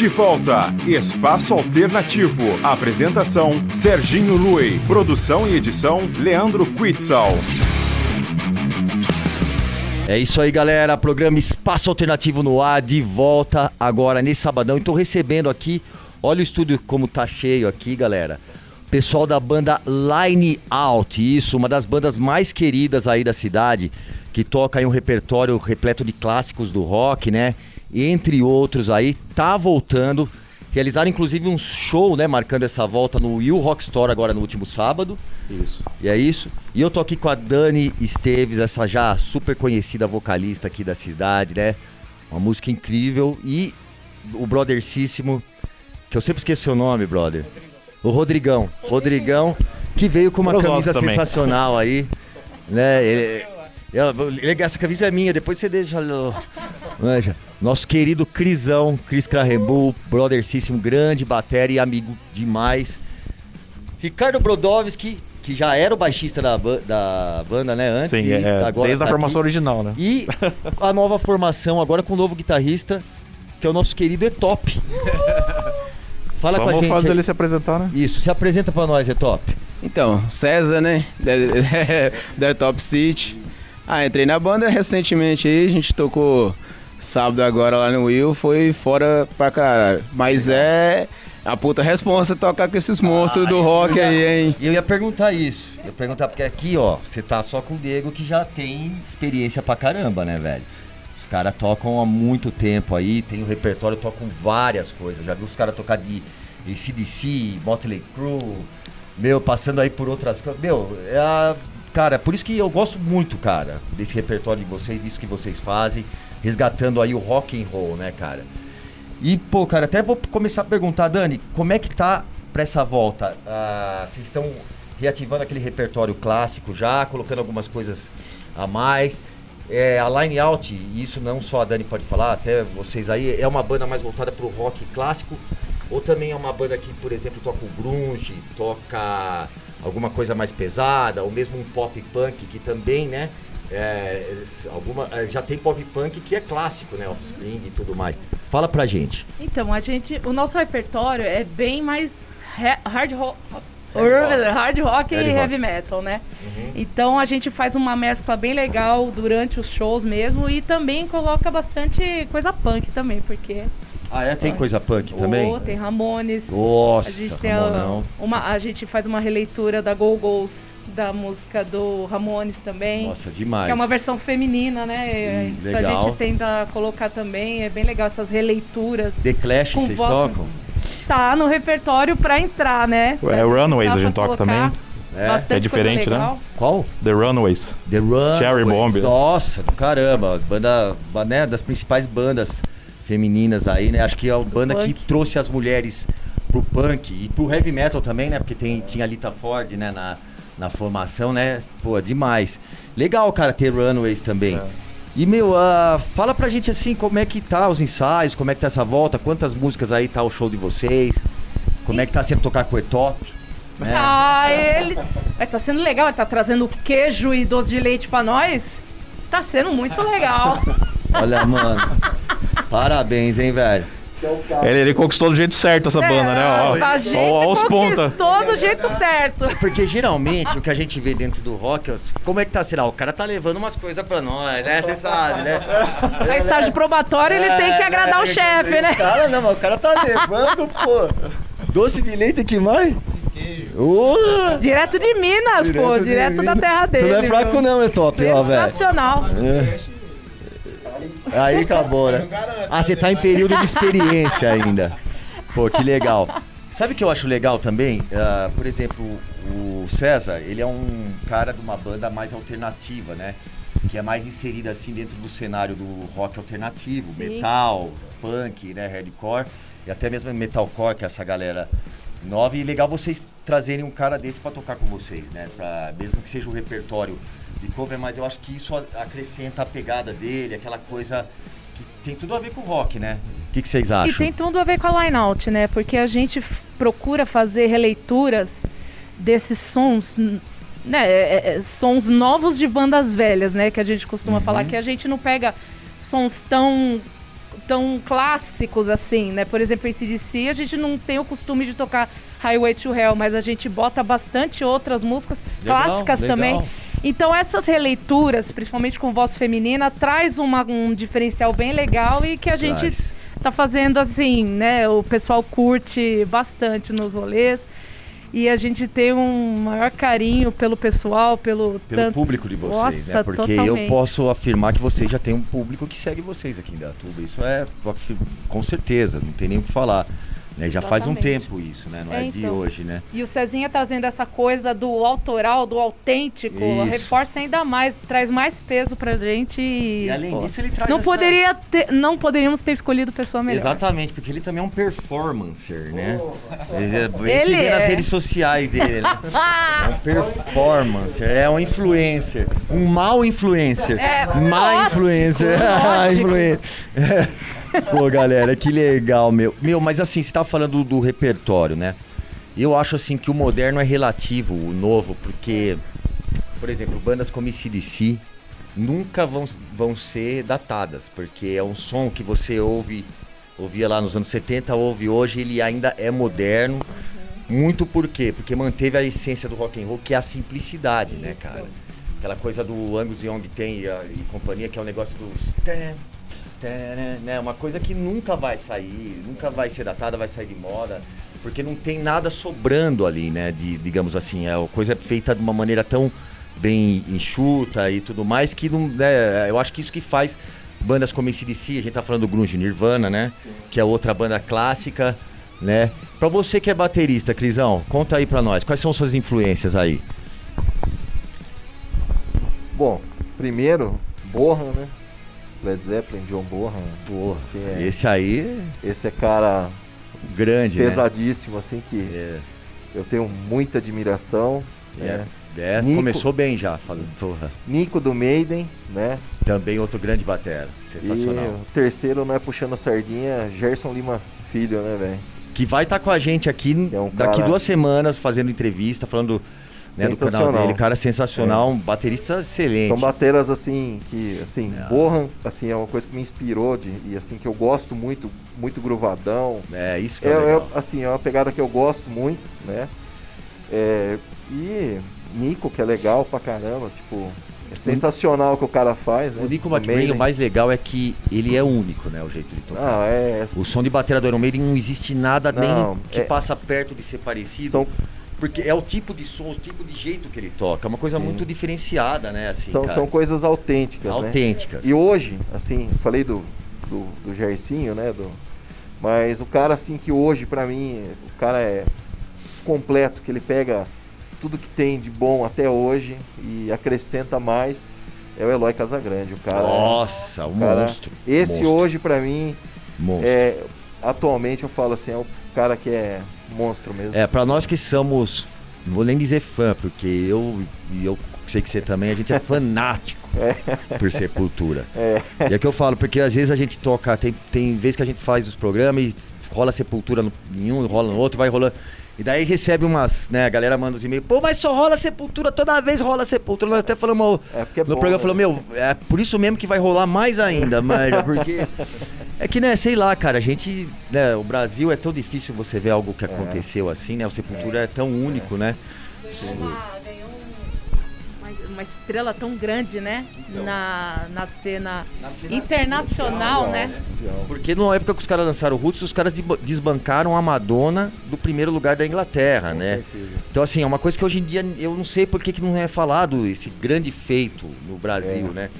De volta, Espaço Alternativo. Apresentação: Serginho Lui. Produção e edição: Leandro Quitzal. É isso aí, galera. Programa Espaço Alternativo no ar, de volta agora nesse sabadão. E tô recebendo aqui, olha o estúdio como tá cheio aqui, galera. Pessoal da banda Line Out, isso, uma das bandas mais queridas aí da cidade, que toca aí um repertório repleto de clássicos do rock, né? Entre outros aí, tá voltando. Realizaram inclusive um show, né, marcando essa volta no Will Rock Store agora no último sábado. Isso. E é isso. E eu tô aqui com a Dani Esteves, essa já super conhecida vocalista aqui da cidade, né? Uma música incrível. E o brothercíssimo, que eu sempre esqueci o nome, brother. O Rodrigão. Rodrigão, que veio com uma Meus camisa sensacional aí. Né? Ele- eu- essa camisa é minha, depois você deixa. Manja. Nosso querido Crisão, Cris Krahembu, brothercíssimo, grande bateria e amigo demais. Ricardo Brodowski, que já era o baixista da, ba- da banda, né? Antes. Sim, e é, agora desde a tá formação aqui. original, né? E a nova formação, agora com o novo guitarrista, que é o nosso querido Etop. Fala com a Vamos gente. fazer aí. ele se apresentar, né? Isso, se apresenta pra nós, Etop. Então, César, né? Da, da Top City. Ah, entrei na banda recentemente aí, a gente tocou sábado agora lá no Will, foi fora pra caralho. Mas é a puta responsa tocar com esses monstros do rock aí, hein? Eu ia perguntar isso. Eu ia perguntar, porque aqui, ó, você tá só com o Diego que já tem experiência pra caramba, né, velho? Os caras tocam há muito tempo aí, tem o repertório, tocam várias coisas. Já viu os caras tocar de ACDC, Motley Crue, meu, passando aí por outras coisas. Meu, é a... cara, por isso que eu gosto muito, cara, desse repertório de vocês, disso que vocês fazem, resgatando aí o rock and roll, né, cara? E, pô, cara, até vou começar a perguntar, Dani, como é que tá pra essa volta? Ah, Vocês estão reativando aquele repertório clássico já, colocando algumas coisas a mais. É, a Line Out, e isso não só a Dani pode falar, até vocês aí, é uma banda mais voltada pro rock clássico? Ou também é uma banda que, por exemplo, toca o grunge, toca alguma coisa mais pesada, ou mesmo um pop punk, que também, né? É, alguma, é, já tem pop punk que é clássico, né? Offspring e tudo mais. Fala pra gente. Então, a gente, o nosso repertório é bem mais hard rock, hard rock e rock. heavy metal, né? Então a gente faz uma mescla bem legal durante os shows mesmo e também coloca bastante coisa punk também, porque Ah, é? Tem coisa punk também? Oh, tem Ramones. Nossa, a gente tem a, uma, a gente faz uma releitura da Go Go's da música do Ramones também. Nossa, demais. Que é uma versão feminina, né? Hum, Isso a legal. gente tenta colocar também. É bem legal essas releituras. The Clash, vocês voz- tocam? Tá no repertório pra entrar, né? É, Pra Runaways a gente toca também. É, é diferente, né? Qual? The Runaways. The Run. Cherry Bomb. Nossa, do caramba. Banda, ba- né, das principais bandas femininas aí, né? Acho que é a banda que trouxe as mulheres pro punk e pro heavy metal também, né? Porque tem, tinha a Lita Ford, né, na, na formação, né? Pô, demais. Legal, cara, ter Runaways também. É. E, meu, ah, fala pra gente assim, como é que tá os ensaios, como é que tá essa volta, quantas músicas aí tá o show de vocês, como é que tá sendo tocar com o Etop, né? Ah, ele. É, tá sendo legal, ele tá trazendo queijo e doce de leite pra nós. Tá sendo muito legal. Olha, mano, parabéns, hein, velho. Ele, ele conquistou do jeito certo essa banda, né? Ó, É, a gente ó, ó conquistou do jeito certo. Porque geralmente o que a gente vê dentro do rock, como é que tá, será? O cara tá levando umas coisas pra nós, né? Você sabe, né? Na estágio probatório, ele tem que É, agradar né? o chefe, né? Cara, não, mas o cara tá levando, pô. Doce de leite que mais? Uh, Direto de Minas, pô, de direto mim. da terra Tu dele. não é fraco meu. não, é top, ó, velho. Sensacional. Aí acabou, né? Ah, você tá em período de experiência ainda. Pô, que legal. Sabe o que eu acho legal também? Ah, por exemplo, o César, ele é um cara de uma banda mais alternativa, né? Que é mais inserida assim dentro do cenário do rock alternativo, Sim. metal, punk, né, hardcore e até mesmo metalcore, que é essa galera nova. E legal vocês trazerem um cara desse pra tocar com vocês, né? Pra, mesmo que seja o repertório de cover, mas eu acho que isso acrescenta a pegada dele, aquela coisa que tem tudo a ver com o rock, né? O que, que vocês acham? E tem tudo a ver com a line-out, né? Porque a gente procura fazer releituras desses sons, né? é, é, sons novos de bandas velhas, né? Que a gente costuma Uhum. falar que a gente não pega sons tão tão clássicos assim, né? Por exemplo, em CDC, a gente não tem o costume de tocar Highway to Hell, mas a gente bota bastante outras músicas Legal, clássicas legal. também. Então essas releituras, principalmente com voz feminina, traz uma- um diferencial bem legal e que a gente Traz. tá fazendo assim, né? O pessoal curte bastante nos rolês. E a gente tem um maior carinho pelo pessoal, pelo, Pelo tanto- público de vocês, Nossa, né? Porque eu totalmente. posso afirmar que vocês já têm um público que segue vocês aqui em Datuba. Isso é com certeza, não tem nem o que falar. Né? Já faz um tempo isso, né? Não É, é, de então. hoje, né? E o Cezinha trazendo essa coisa do autoral, do autêntico, Isso. reforça ainda mais, traz mais peso pra gente. E, E além pô, disso, ele traz não essa- poderia ter, não poderíamos ter escolhido pessoa melhor. Exatamente, porque ele também é um performancer, né? Ele é- A gente Ele vê nas é. redes sociais dele, né? É um performancer, é um influencer. Um mau influencer. É, Má lógico, influencer. Influencer. Pô, galera, que legal, meu. Meu, mas assim, você tava falando do, do repertório, né? Eu acho assim que o moderno é relativo, o novo, porque, por exemplo, bandas como ICDC nunca vão, vão ser datadas, porque é um som que você ouve, ouvia lá nos anos 70, ouve hoje, ele ainda é moderno. Muito por quê? Porque manteve a essência do rock and roll, que é a simplicidade, né, cara? Aquela coisa do Angus Young tem e, a- e companhia, que é o negócio dos... tan, né? Uma coisa que nunca vai sair, nunca vai ser datada, vai sair de moda, porque não tem nada sobrando ali, né? De, digamos assim, é, a coisa é feita de uma maneira tão bem enxuta e tudo mais, que não, né, eu acho que isso que faz bandas como ACDC, a gente tá falando do Grunge Nirvana, né? Que é outra banda clássica, né? Pra você que é baterista, Crisão, conta aí pra nós, quais são suas influências aí? Bom, primeiro, Bohan, né? Led Zeppelin, John. Porra, Assim, é- esse aí, Esse é cara grande, né? pesadíssimo, assim, que É, eu tenho muita admiração. é, né? é, Nico- começou bem já, falando, porra. Nico do Maiden, né? Também outro grande batera, sensacional. E o terceiro, não é puxando sardinha, Gerson Lima Filho, né, velho? Que vai estar com a gente aqui É um daqui cara- duas semanas fazendo entrevista, falando né, do canal Sensacional. dele. Cara sensacional, um baterista excelente. São bateras assim que, assim, É. Bohan, assim, é uma coisa que me inspirou de, e assim que eu gosto muito, muito gruvadão. É, isso que É, é, é, assim, é uma pegada que eu gosto muito, né? É, e Nico, que é legal pra caramba, tipo, é sensacional o que o cara faz, né? O Nico McBrain, o mais legal é que ele é único, né? O jeito de tocar. Ah, é. O som de bateria do Iron Maiden não existe nada Não, nem que é- passa perto de ser parecido. São, Porque é o tipo de som, o tipo de jeito que ele toca. É uma coisa Sim. muito diferenciada, né? Assim, são, cara. são coisas autênticas, né? autênticas. E hoje, assim, falei do, do, do né? Do, mas o cara, assim, que hoje, pra mim, o cara é completo, que ele pega tudo que tem de bom até hoje e acrescenta mais, é o Eloy Casagrande. O cara, é- Nossa, um cara- monstro. Esse monstro, hoje, pra mim, Monstro. é, atualmente eu falo assim, é o cara que é monstro mesmo. É, pra nós que somos, não vou nem dizer fã, porque eu e eu sei que você também, a gente é fanático por Sepultura. É. E é que eu falo, porque às vezes a gente toca, tem, tem vezes que a gente faz os programas e rola Sepultura no, em um, rola no outro, vai rolando. E daí recebe umas, né, a galera manda os e-mails, pô, mas só rola Sepultura, toda vez rola Sepultura. Nós até falamos, É é no bom, programa né? falou, meu, é por isso mesmo que vai rolar mais ainda, mas é porque. É que, né, sei lá, cara, a gente. Né, o Brasil é tão difícil você ver algo que aconteceu assim, né? O Sepultura é, tão único, né? Uma- ganhou um- uma, uma estrela tão grande, né? Então. na, na cena internacional, né? Mundial. Porque numa época que os caras lançaram o Roots, os caras de- desbancaram a Madonna do primeiro lugar da Inglaterra, né? certeza. Então, assim, é uma coisa que hoje em dia eu não sei por que, que não é falado esse grande feito no Brasil, É. né?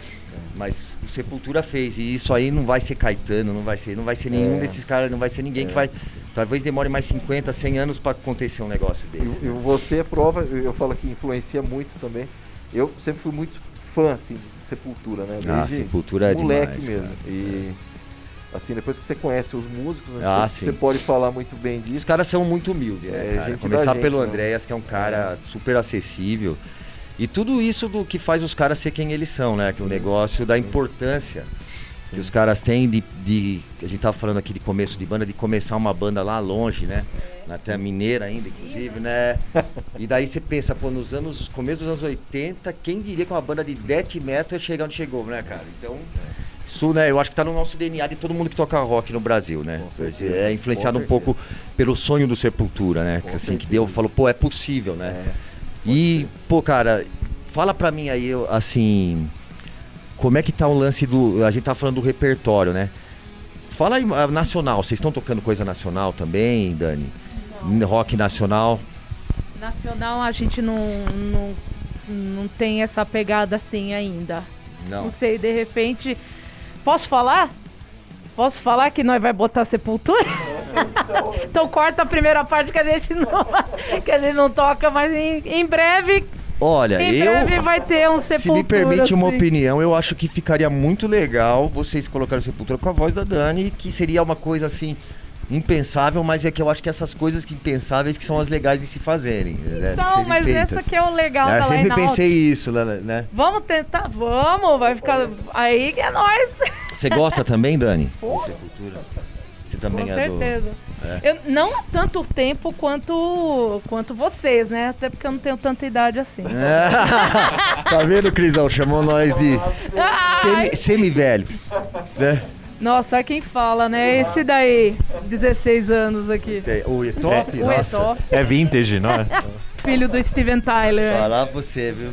Mas o Sepultura fez, e isso aí não vai ser Caetano, não vai ser, não vai ser nenhum É. desses caras, não vai ser ninguém que vai. Talvez demore mais 50, 100 anos pra acontecer um negócio desse. E, e você é prova, eu falo que influencia muito também. Eu sempre fui muito fã, assim, de Sepultura, né? Ah, Desde Sepultura é moleque demais, mesmo. cara. E, assim, depois que você conhece os músicos, né, Ah, você, você pode falar muito bem disso. Os caras são muito humildes, né, É, Começar gente, pelo né? Andréas, que é um cara super acessível. E tudo isso do que faz os caras ser quem eles são, né? Que o negócio da importância que os caras têm de, de- A gente tava falando aqui de começo de banda, de começar uma banda lá longe, né? Na Terra Mineira ainda, inclusive, né? E daí você pensa, pô, nos anos. Começo dos anos 80, quem diria que uma banda de death metal ia chegar onde chegou, né, cara? Então. Isso, né, eu acho que tá no nosso DNA de todo mundo que toca rock no Brasil, né? é influenciado um pouco pelo sonho do Sepultura, né? Que, assim, que deu, falou, pô, é possível, né? E, pô, cara, fala pra mim aí, assim, como é que tá o lance do. A gente tá falando do repertório, né? Fala aí, ah, nacional, vocês estão tocando coisa nacional também, Dani? Rock nacional? Nacional a gente não, não, não tem essa pegada assim ainda. Não. Não sei, de repente. Posso falar? Posso falar que nós vai botar sepultura? Então corta a primeira parte que a gente não, que a gente não toca, mas em, em breve, Olha, em eu. breve vai ter um Se sepultura. me permite uma assim. opinião, eu acho que ficaria muito legal vocês colocarem Sepultura com a voz da Dani, que seria uma coisa assim impensável, mas é que eu acho que essas coisas que impensáveis que são as legais de se fazerem. né, Não, serem mas feitas. essa que é o legal É, da sempre Line pensei isso, né, né? Vamos tentar, vamos, vai ficar. Aí que é nós. Você gosta também, Dani? Pô. De Sepultura? Você também Com é do. certeza. Eu, não há tanto tempo quanto, quanto vocês, né? Até porque eu não tenho tanta idade assim. tá vendo, Crisão? Chamou nós de semi- semi-velho. né? Nossa, é quem fala, né? Esse daí, 16 anos aqui. O E-Top? O Nossa. Etó, É vintage, não é? filho do Steven Tyler. Falar pra você, viu?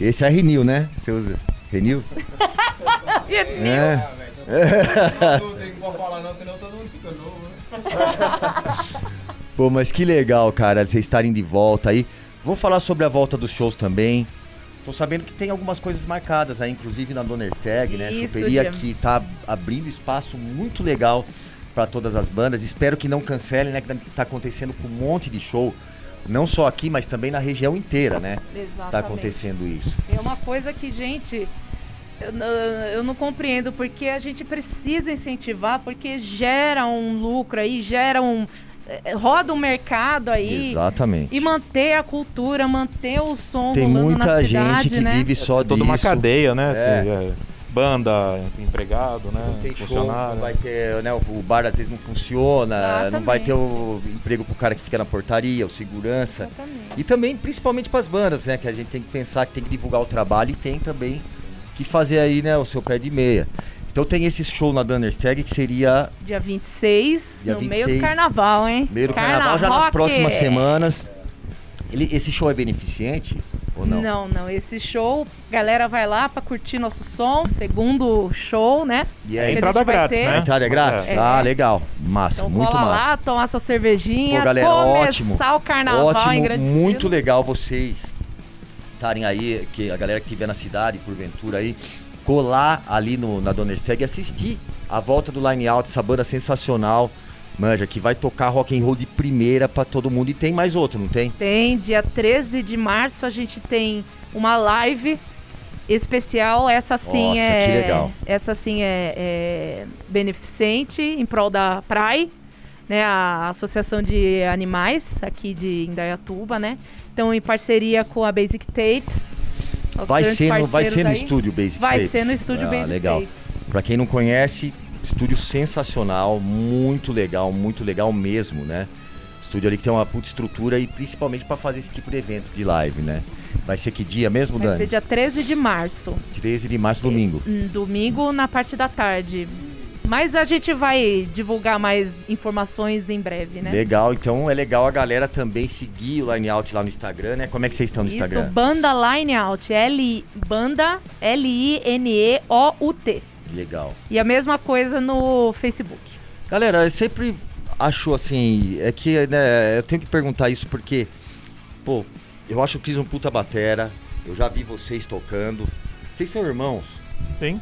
Esse é Renil, né? Você usa Renil? É. Como falar não, senão todo mundo fica novo, né? Pô, mas que legal, cara, vocês estarem de volta aí. Vamos falar sobre a volta dos shows também. Tô sabendo que tem algumas coisas marcadas aí, inclusive na Donnerstag, né? Isso, Choperia que tá abrindo espaço muito legal para todas as bandas. Espero que não cancelem, né? Que tá acontecendo com um monte de show. Não só aqui, mas também na região inteira, né? Exatamente. Tá acontecendo isso. É uma coisa que, gente, eu, não compreendo, porque a gente precisa incentivar, porque gera um lucro aí, gera um. eh, roda um mercado aí. Exatamente. E manter a cultura, manter o som Tem muita na gente cidade, que né? vive só Toda disso. uma cadeia, né? É. Tem, é, Banda, empregado, né? Não tem show, funcionário. não vai ter, né? O bar às vezes não funciona, não vai ter o emprego pro cara que fica na portaria, o segurança. Exatamente. E também, principalmente para as bandas, né? Que a gente tem que pensar que tem que divulgar o trabalho e tem também que fazer aí, né, o seu pé de meia. Então tem esse show na Dunnerstag que seria Dia 26, Dia no meio do 26, carnaval, hein? meio do carnaval, já nas próximas semanas. Ele, esse show é beneficente ou não? Não, não. Esse show, galera vai lá pra curtir nosso som, segundo show, né? E É aí, a entrada grátis, ter. a né? entrada é grátis? É. Ah, legal. Massa, Então muito cola massa. lá, tomar sua cervejinha, Pô, galera, começar ótimo. o carnaval em Ótimo, grande muito estilo. legal vocês estarem aí, que a galera que estiver na cidade, porventura aí, colar ali no, na Donnerstag e assistir a volta do Line Out, essa banda sensacional, manja, que vai tocar rock and roll de primeira pra todo mundo. E tem mais outro, não tem? Tem, dia 13 de março a gente tem uma live especial. Essa sim Nossa, é. que legal. Essa sim é, é beneficente em prol da PRAI, né? A Associação de Animais aqui de Indaiatuba, né? Então, em parceria com a Basic Tapes. Vai ser, no, vai ser no aí. estúdio Basic Vai Tapes. ser no estúdio ah, Basic legal. Tapes. Pra quem não conhece, estúdio sensacional, muito legal, muito legal mesmo, né? Estúdio ali que tem uma puta estrutura e principalmente pra fazer esse tipo de evento de live, né? Vai ser que dia mesmo, Vai Dani? ser dia 13 de março. 13 de março, domingo. Hum, Domingo na parte da tarde. Mas a gente vai divulgar mais informações em breve, né? Legal, então é legal a galera também seguir o Line Out lá no Instagram, né? Como é que vocês estão no Isso, Instagram? Banda Line Out. L, banda L-I-N-E-O-U-T. Legal. E a mesma coisa no Facebook. Galera, eu sempre acho assim, é que né, eu tenho que perguntar isso porque, pô, eu acho o Cris um puta batera, eu já vi vocês tocando. Vocês são irmãos? Sim.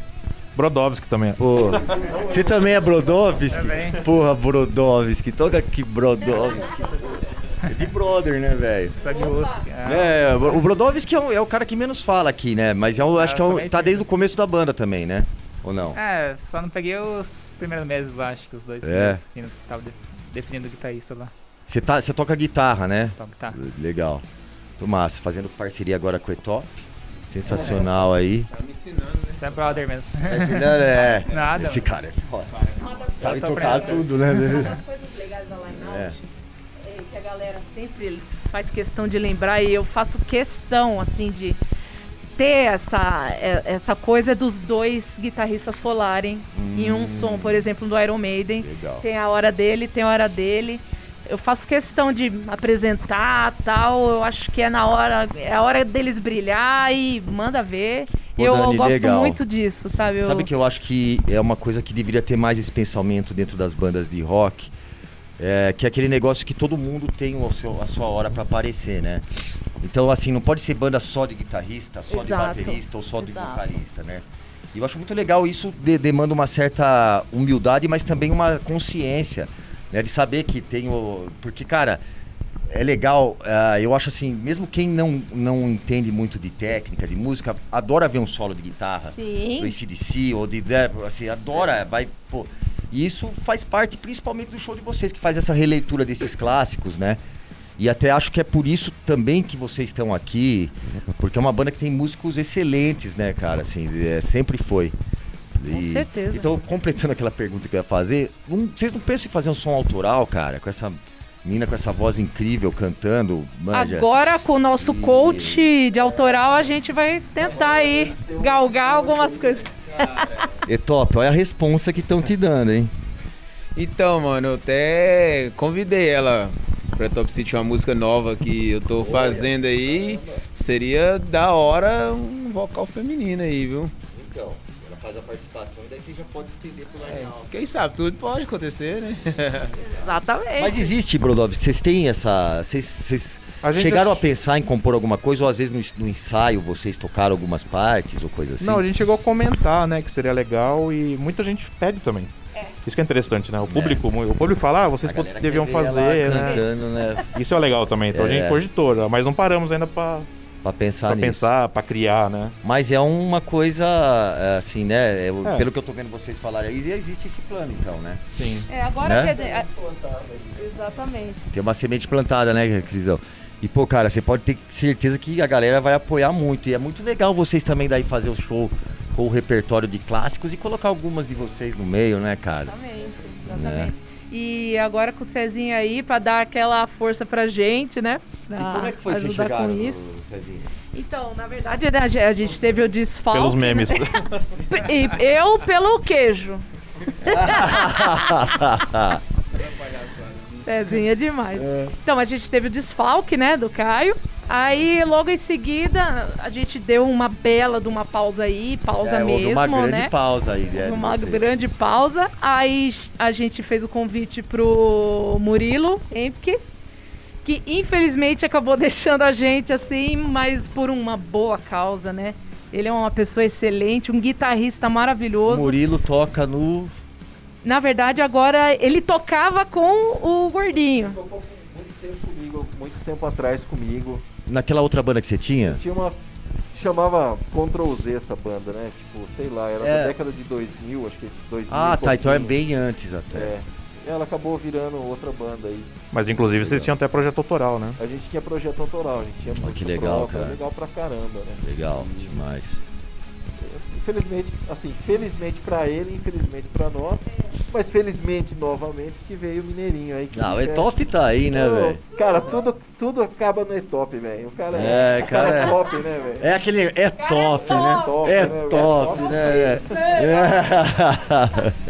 Brodowski também. Pô, você também é Brodowski? Também. Porra, Brodowski, toca aqui Brodowski. É de brother, né, velho? Só de osso. Ah, É, o Brodowski é, o- é o cara que menos fala aqui, né? Mas eu acho Ah, que é também tá desde o começo da banda também, né? Ou não? É, só não peguei os primeiros meses lá, acho que os dois É. não tava de- definindo o guitarrista lá. Você tá, você toca guitarra, né? Então, tá. Legal. Tô massa, fazendo parceria agora com o Etop. Sensacional aí. Tá me ensinando, né? Isso é brother mesmo. É, Nada, Esse cara é foda. Sabe tocar tudo, né? Uma das coisas legais da Line Out É. é que a galera sempre faz questão de lembrar e eu faço questão, assim, de ter essa, é- essa coisa dos dois guitarristas solarem em um som, por exemplo, do Iron Maiden. Legal. Tem a hora dele, tem a hora dele. Eu faço questão de apresentar tal. Eu acho que é na hora, é a hora deles brilhar e manda ver. Pô, eu Dani, gosto legal. muito disso, sabe? Eu- Sabe que eu acho que é uma coisa que deveria ter mais esse pensamento dentro das bandas de rock, é, que é aquele negócio que todo mundo tem o seu- a sua hora pra aparecer, né? Então, assim, não pode ser banda só de guitarrista, só Exato. de baterista ou só de Exato. vocalista, né? E eu acho muito legal, isso de- demanda uma certa humildade, mas também uma consciência, né? De saber que tem o... Porque, cara, é legal, ah, eu acho assim, mesmo quem não, não entende muito de técnica, de música, adora ver um solo de guitarra do Sim. ACDC ou de Death, assim, adora, vai, pô. E isso faz parte principalmente do show de vocês, que faz essa releitura desses clássicos, né? E até acho que é por isso também que vocês estão aqui, porque é uma banda que tem músicos excelentes, né, cara? Assim, é, sempre foi. Com certeza. Então, completando aquela pergunta que eu ia fazer, não- vocês não pensam em fazer um som autoral, cara? Com essa mina com essa voz incrível cantando, manja? Agora, com o nosso E- coach de autoral, a gente vai tentar aí galgar algumas coisas. É top, olha a responsa que estão te dando, hein? Então, mano, eu até convidei ela pra Top City, uma música nova que eu tô fazendo aí. Seria da hora um vocal feminino aí, viu? Então, ela faz a participação e daí você já pode estender pro É, quem sabe, tudo pode acontecer, né? Exatamente. Mas existe, Brodov, vocês têm essa. Vocês, vocês A gente chegaram a ach- pensar em compor alguma coisa, ou às vezes no, ensaio vocês tocaram algumas partes ou coisa assim? Não, a gente chegou a comentar, né, que seria legal e muita gente pede também. Isso que é interessante, né? O público, o público fala, ah, vocês A deviam fazer, né? cantando, né? Isso é legal também. Então a É. gente cogitou, mas não paramos ainda pra, Pra pensar pra nisso. pensar, pra criar, né? Mas é uma coisa, é, assim, né? eu- É. Pelo que eu tô vendo vocês falarem aí, existe esse plano, então, né? Sim. É, agora Né? que a gente... é- Exatamente. Tem uma semente plantada, né, Crisão? E, pô, cara, você pode ter certeza que a galera vai apoiar muito. E é muito legal vocês também daí fazer o show com o repertório de clássicos e colocar algumas de vocês no meio, né, cara? Exatamente, exatamente. E agora com o Cezinho aí, pra dar aquela força pra gente, né? Pra e como é que foi que chegaram, com isso. Então, na verdade, né, a ge- a gente teve o desfalque. Pelos né? memes. E eu pelo queijo. Cezinho é demais. Então, a gente teve o desfalque, né, do Caio. Aí, logo em seguida, a gente deu uma bela de uma pausa aí, pausa É, mesmo, uma grande né? pausa aí, né? de uma vocês. grande pausa. Aí a gente fez o convite pro Murilo Empke, que infelizmente acabou deixando a gente assim, mas por uma boa causa, né? Ele é uma pessoa excelente, um guitarrista O maravilhoso. Murilo toca no. Na verdade, agora ele tocava com o gordinho. Tocou muito tempo comigo, muito tempo atrás comigo. Naquela outra banda que você tinha? Tinha uma. Chamava Ctrl Z essa banda, né? Tipo, sei lá, era É. da década de 2000, acho que 2000. Ah, e tá. Então é bem antes até. É. Ela acabou virando outra banda aí. Mas inclusive vocês tinham até projeto autoral, né? A gente tinha projeto autoral, a gente tinha música que legal, própria, cara. legal pra caramba, né? Legal, demais. Infelizmente, assim, felizmente pra ele, infelizmente pra nós, mas felizmente novamente porque veio o Mineirinho aí. Que Não, o bicho é- Etop tá aí, né, velho? Cara, tudo, tudo acaba no E-Top, velho. O cara É, é, o cara é é- top, né, velho? É aquele. É top, né? top, É né, velho? top, Top. né?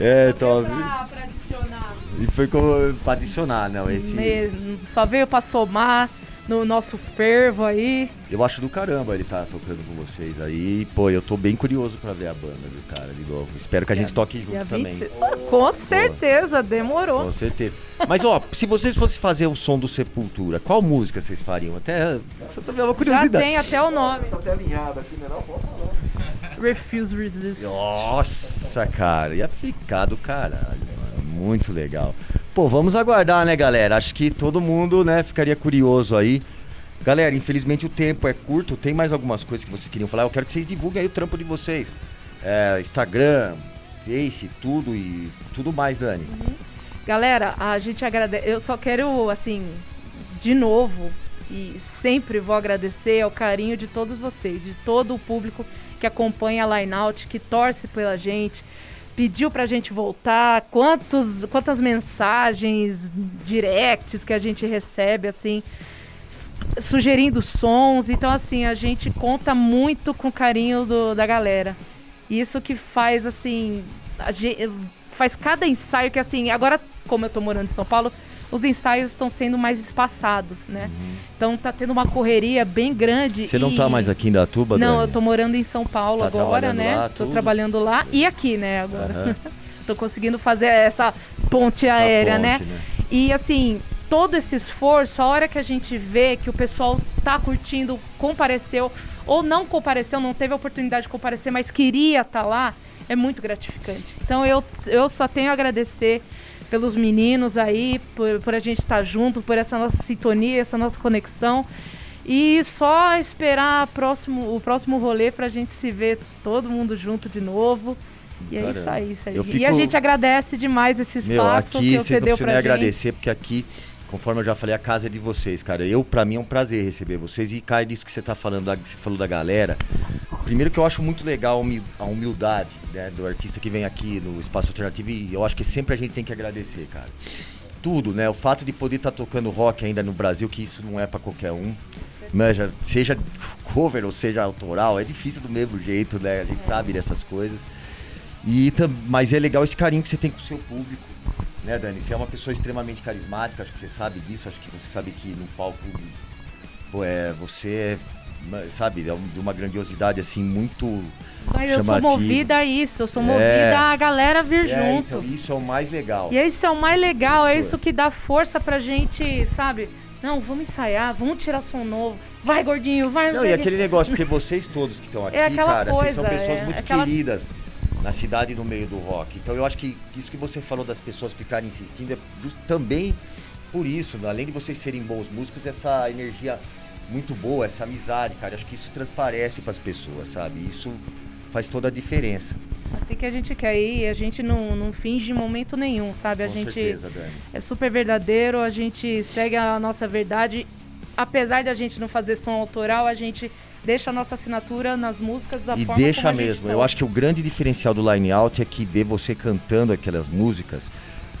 É, é top. Pra, pra adicionar. E foi como pra adicionar, não. Esse. Me- Só veio pra somar no nosso fervo aí. Eu acho do caramba ele tá tocando com vocês aí. Pô, eu tô bem curioso pra ver a banda, viu, cara, de novo. Espero que a gente toque junto também. 26. Com certeza, demorou. Com certeza. Mas, ó, se vocês fossem fazer o som do Sepultura, qual música vocês fariam? Até. Isso também é uma Já curiosidade. tem até o nome. Tá até alinhado aqui, né? Não. Refuse Resist. Nossa, cara, ia ficar do caralho, mano. Muito legal. Pô, vamos aguardar, né, galera? Acho que todo mundo, né, ficaria curioso aí. Galera, infelizmente o tempo é curto. Tem mais algumas coisas que vocês queriam falar? Eu quero que vocês divulguem aí o trampo de vocês. É, Instagram, Face, tudo e tudo mais, Dani. Galera, a gente agradece. Eu só quero, assim, de novo, e sempre vou agradecer ao carinho de todos vocês, de todo o público que acompanha a Line Out, que torce pela gente, pediu pra gente voltar, quantos, quantas mensagens, directs que a gente recebe, assim. sugerindo sons. Então, assim, a gente conta muito com o carinho do, da galera. Isso que faz, assim, gente, faz cada ensaio que, assim, agora, como eu tô morando em São Paulo, os ensaios estão sendo mais espaçados, né? Uhum. Então tá tendo uma correria bem grande. Você e... não tá mais aqui em Datuba, Não, Dani? eu tô morando em São Paulo tá agora, né? Lá, tô trabalhando lá e aqui, né, agora. Uhum. tô conseguindo fazer essa ponte essa aérea, ponte, né? né? E assim, todo esse esforço, a hora que a gente vê que o pessoal tá curtindo, compareceu ou não compareceu, não teve a oportunidade de comparecer, mas queria estar tá lá, é muito gratificante. Então eu, eu só tenho a agradecer pelos meninos aí, por, por a gente estar tá junto, por essa nossa sintonia, essa nossa conexão. E só esperar próximo, o próximo rolê para a gente se ver todo mundo junto de novo. E é isso aí. Fico... E a gente agradece demais esse espaço Meu, aqui que você deu pra gente. agradecer, porque aqui conforme eu já falei, a casa é de vocês, cara. Eu, para mim, é um prazer receber vocês. E, cara, disso que você tá falando, da, você falou da galera. Primeiro que eu acho muito legal a humildade né, do artista que vem aqui no Espaço Alternativo. E eu acho que sempre a gente tem que agradecer, cara. Tudo, né? O fato de poder estar tá tocando rock ainda no Brasil, que isso não é para qualquer um. Manja, seja cover ou seja autoral, é difícil do mesmo jeito, né? A gente sabe dessas coisas. E, mas é legal esse carinho que você tem com o seu público né, Dani? Você é uma pessoa extremamente carismática, acho que você sabe disso, acho que você sabe que no palco é, você é, sabe, é de uma grandiosidade assim muito Mas eu sou movida a isso, eu sou movida é, a galera vir é, junto. Então, isso é o mais legal. E isso é o mais legal, isso é isso que dá força pra gente, sabe? Não, vamos ensaiar, vamos tirar som novo. Vai, gordinho, vai. Não, e aquele negócio, porque vocês todos que estão é aqui, é cara, coisa, vocês são pessoas é, muito aquela... queridas na cidade no meio do rock. Então eu acho que isso que você falou das pessoas ficarem insistindo é também por isso, além de vocês serem bons músicos, essa energia muito boa, essa amizade, cara, acho que isso transparece para as pessoas, sabe? Isso faz toda a diferença. Assim que a gente quer ir, a gente não, não finge momento nenhum, sabe? A Com gente certeza, Dani. é super verdadeiro, a gente segue a nossa verdade. Apesar de a gente não fazer som autoral, a gente deixa a nossa assinatura nas músicas da e forma deixa como mesmo. Eu acho que o grande diferencial do Line Out é que ver você cantando aquelas músicas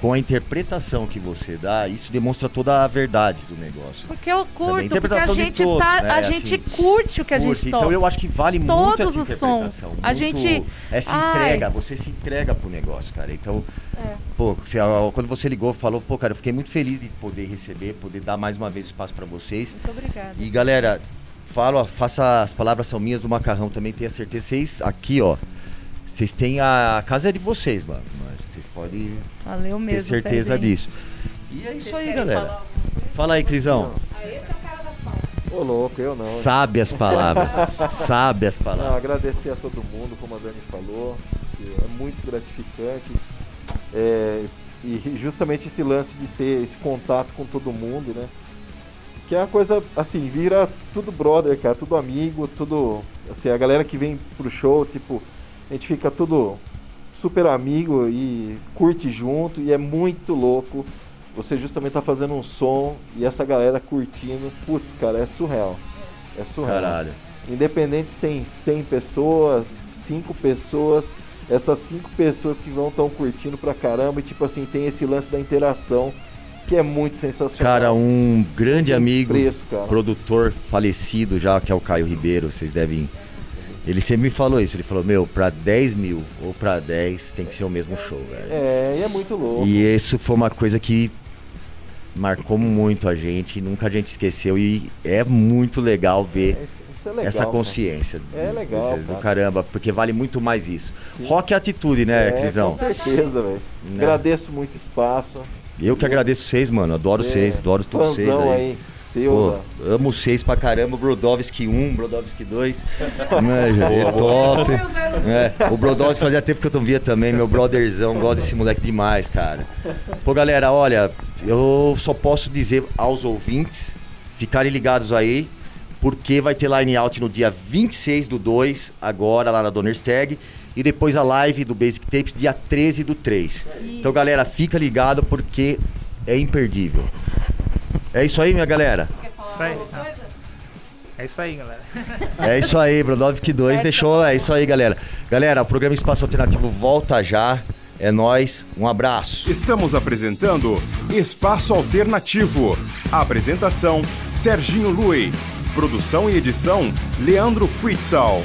com a interpretação que você dá, isso demonstra toda a verdade do negócio. Porque eu curto, porque a gente todos, tá, né? a gente assim, curte o que a gente toca. Então eu acho que vale Todos muito essa os sons. Muito, a gente essa entrega, Ai. você se entrega pro negócio, cara. Então, é. pô, você, quando você ligou, falou, pô, cara, eu fiquei muito feliz de poder receber, poder dar mais uma vez espaço para vocês. Muito obrigada. E galera, falo, faça as palavras são minhas do macarrão também, tenha certeza. Vocês aqui, ó. Vocês têm a, a casa é de vocês, mano. Vocês podem Valeu mesmo, ter certeza Serginho. disso. E é isso aí, galera. Falar? Fala aí, Crisão. Ah, esse é o cara das palavras. Ô louco, eu não. Sabe as palavras. Sabe as palavras. Não, agradecer a todo mundo, como a Dani falou. é muito gratificante. É, e justamente esse lance de ter esse contato com todo mundo, né? Que é uma coisa, assim, vira tudo brother, cara, tudo amigo, tudo. Assim, a galera que vem pro show, tipo, a gente fica tudo super amigo e curte junto e é muito louco. Você justamente tá fazendo um som e essa galera curtindo, putz, cara, é surreal. É surreal. Caralho. Independente se tem 100 pessoas, 5 pessoas, essas 5 pessoas que vão tão curtindo pra caramba e tipo assim, tem esse lance da interação que é muito sensacional. Cara, um grande amigo, preço, produtor falecido já, que é o Caio Ribeiro, vocês devem. Ele sempre me falou isso, ele falou, meu, pra 10 mil ou pra 10 tem que ser o mesmo show, velho. É, e é muito louco. E isso foi uma coisa que marcou muito a gente, nunca a gente esqueceu e é muito legal ver é, é legal, essa consciência. Cara. É legal. Do caramba, porque vale muito mais isso. Sim. Rock é atitude, né, é, Crisão? Com certeza, velho. Né? Agradeço muito espaço. Eu que agradeço vocês, mano. Adoro é, vocês, adoro todos vocês aí. aí. Pô, amo vocês pra caramba. Brodowski 1, Brodowski 2. né, é top. É, o Brodowski fazia tempo que eu não via também, meu brotherzão. Gosto desse moleque demais, cara. Pô, galera, olha, eu só posso dizer aos ouvintes ficarem ligados aí, porque vai ter line out no dia 26 do 2, agora lá na Donnerstag e depois a live do Basic Tapes dia 13 do 3. Então, galera, fica ligado porque é imperdível. É isso aí, minha galera. Isso aí. É isso aí, galera. É isso aí, Brodovik 2 deixou. É isso aí, galera. Galera, o programa Espaço Alternativo volta já. É nós, um abraço. Estamos apresentando Espaço Alternativo. Apresentação Serginho Lui. Produção e edição, Leandro Quitzal.